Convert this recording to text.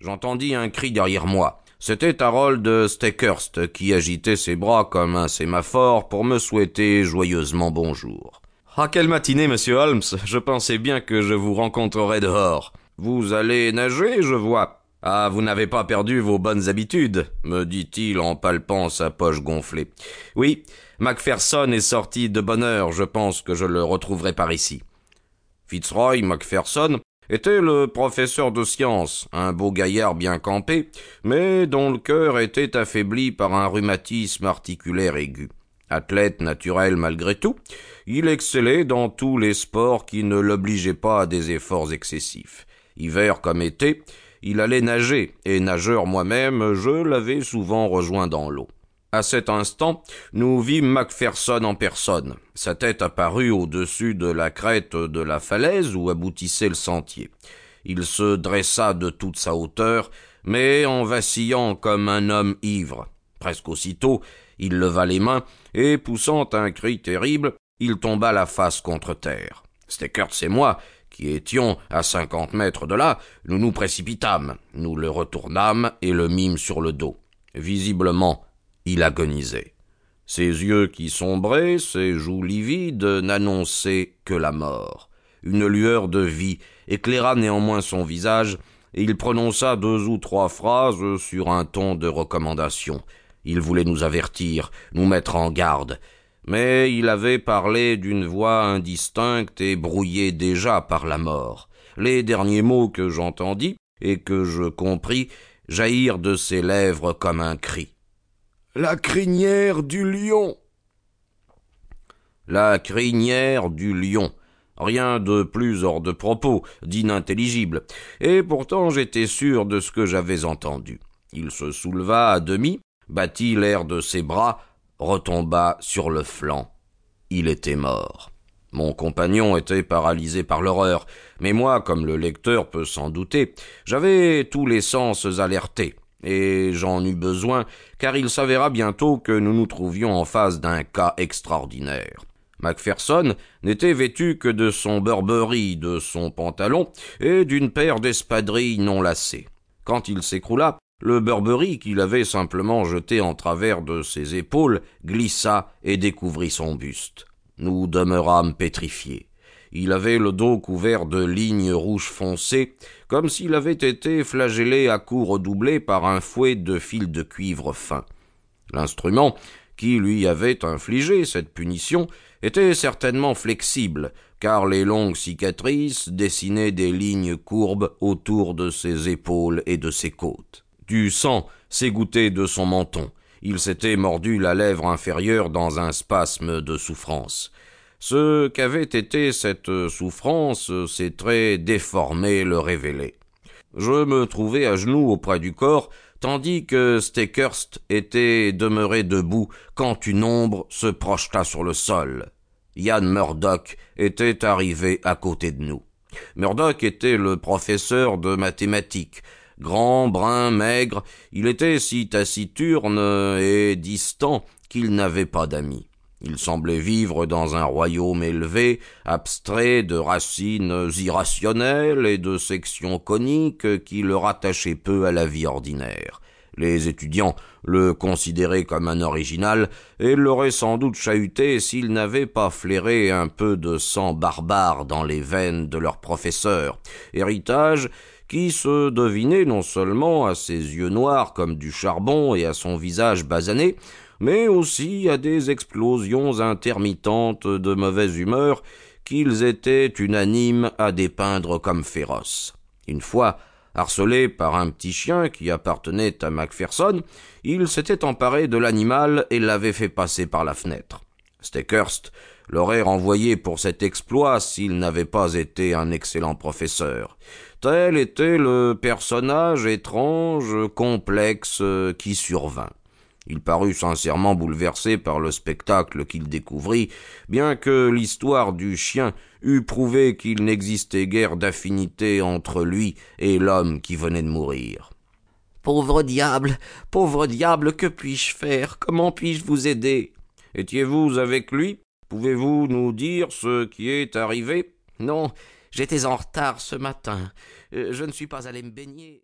j'entendis un cri derrière moi. C'était Harold Steckhurst qui agitait ses bras comme un sémaphore pour me souhaiter joyeusement bonjour. Ah, quelle matinée, monsieur Holmes. Je pensais bien que je vous rencontrerais dehors. Vous allez nager, je vois. Ah, vous n'avez pas perdu vos bonnes habitudes, me dit-il en palpant sa poche gonflée. Oui, Macpherson est sorti de bonne heure, je pense que je le retrouverai par ici. Fitzroy Macpherson était le professeur de sciences, un beau gaillard bien campé, mais dont le cœur était affaibli par un rhumatisme articulaire aigu. Athlète naturel malgré tout, il excellait dans tous les sports qui ne l'obligeaient pas à des efforts excessifs. Hiver comme été, il allait nager, et nageur moi-même, je l'avais souvent rejoint dans l'eau. À cet instant, nous vîmes Macpherson en personne. Sa tête apparut au-dessus de la crête de la falaise où aboutissait le sentier. Il se dressa de toute sa hauteur, mais en vacillant comme un homme ivre. Presque aussitôt, il leva les mains, et poussant un cri terrible, il tomba la face contre terre. Steckers et moi, qui étions à cinquante mètres de là, nous nous précipitâmes, nous le retournâmes et le mîmes sur le dos. Visiblement, il agonisait. Ses yeux qui sombraient, ses joues livides, n'annonçaient que la mort. Une lueur de vie éclaira néanmoins son visage, et il prononça deux ou trois phrases sur un ton de recommandation. Il voulait nous avertir, nous mettre en garde, mais il avait parlé d'une voix indistincte et brouillée déjà par la mort. Les derniers mots que j'entendis et que je compris jaillirent de ses lèvres comme un cri. La crinière du lion. La crinière du lion. Rien de plus hors de propos, d'inintelligible, et pourtant j'étais sûr de ce que j'avais entendu. Il se souleva à demi, battit l'air de ses bras, retomba sur le flanc. Il était mort. Mon compagnon était paralysé par l'horreur, mais moi, comme le lecteur peut s'en douter, j'avais tous les sens alertés, et j'en eus besoin, car il s'avéra bientôt que nous nous trouvions en face d'un cas extraordinaire. Macpherson n'était vêtu que de son Burberry, de son pantalon et d'une paire d'espadrilles non lacées. Quand il s'écroula, le Burberry qu'il avait simplement jeté en travers de ses épaules glissa et découvrit son buste. Nous demeurâmes pétrifiés. Il avait le dos couvert de lignes rouges foncées, comme s'il avait été flagellé à coups redoublés par un fouet de fil de cuivre fin. L'instrument qui lui avait infligé cette punition était certainement flexible, car les longues cicatrices dessinaient des lignes courbes autour de ses épaules et de ses côtes. Du sang s'égouttait de son menton. Il s'était mordu la lèvre inférieure dans un spasme de souffrance. Ce qu'avait été cette souffrance, ses traits déformés le révélaient. Je me trouvais à genoux auprès du corps, tandis que Steckhurst était demeuré debout quand une ombre se projeta sur le sol. Yann Murdoch était arrivé à côté de nous. Murdoch était le professeur de mathématiques, Grand, brun, maigre, il était si taciturne et distant qu'il n'avait pas d'amis. Il semblait vivre dans un royaume élevé, abstrait de racines irrationnelles et de sections coniques qui le rattachaient peu à la vie ordinaire. Les étudiants le considéraient comme un original et l'auraient sans doute chahuté s'il n'avait pas flairé un peu de sang barbare dans les veines de leur professeur, héritage qui se devinait non seulement à ses yeux noirs comme du charbon et à son visage basané, mais aussi à des explosions intermittentes de mauvaise humeur qu'ils étaient unanimes à dépeindre comme féroces. Une fois, harcelé par un petit chien qui appartenait à Macpherson, il s'était emparé de l'animal et l'avait fait passer par la fenêtre. Steckhurst l'aurait renvoyé pour cet exploit s'il n'avait pas été un excellent professeur. Tel était le personnage étrange, complexe, qui survint. Il parut sincèrement bouleversé par le spectacle qu'il découvrit, bien que l'histoire du chien eût prouvé qu'il n'existait guère d'affinité entre lui et l'homme qui venait de mourir. Pauvre diable, pauvre diable, que puis-je faire? Comment puis-je vous aider? Étiez-vous avec lui? Pouvez-vous nous dire ce qui est arrivé? Non, j'étais en retard ce matin. Euh, je ne suis pas allé me baigner.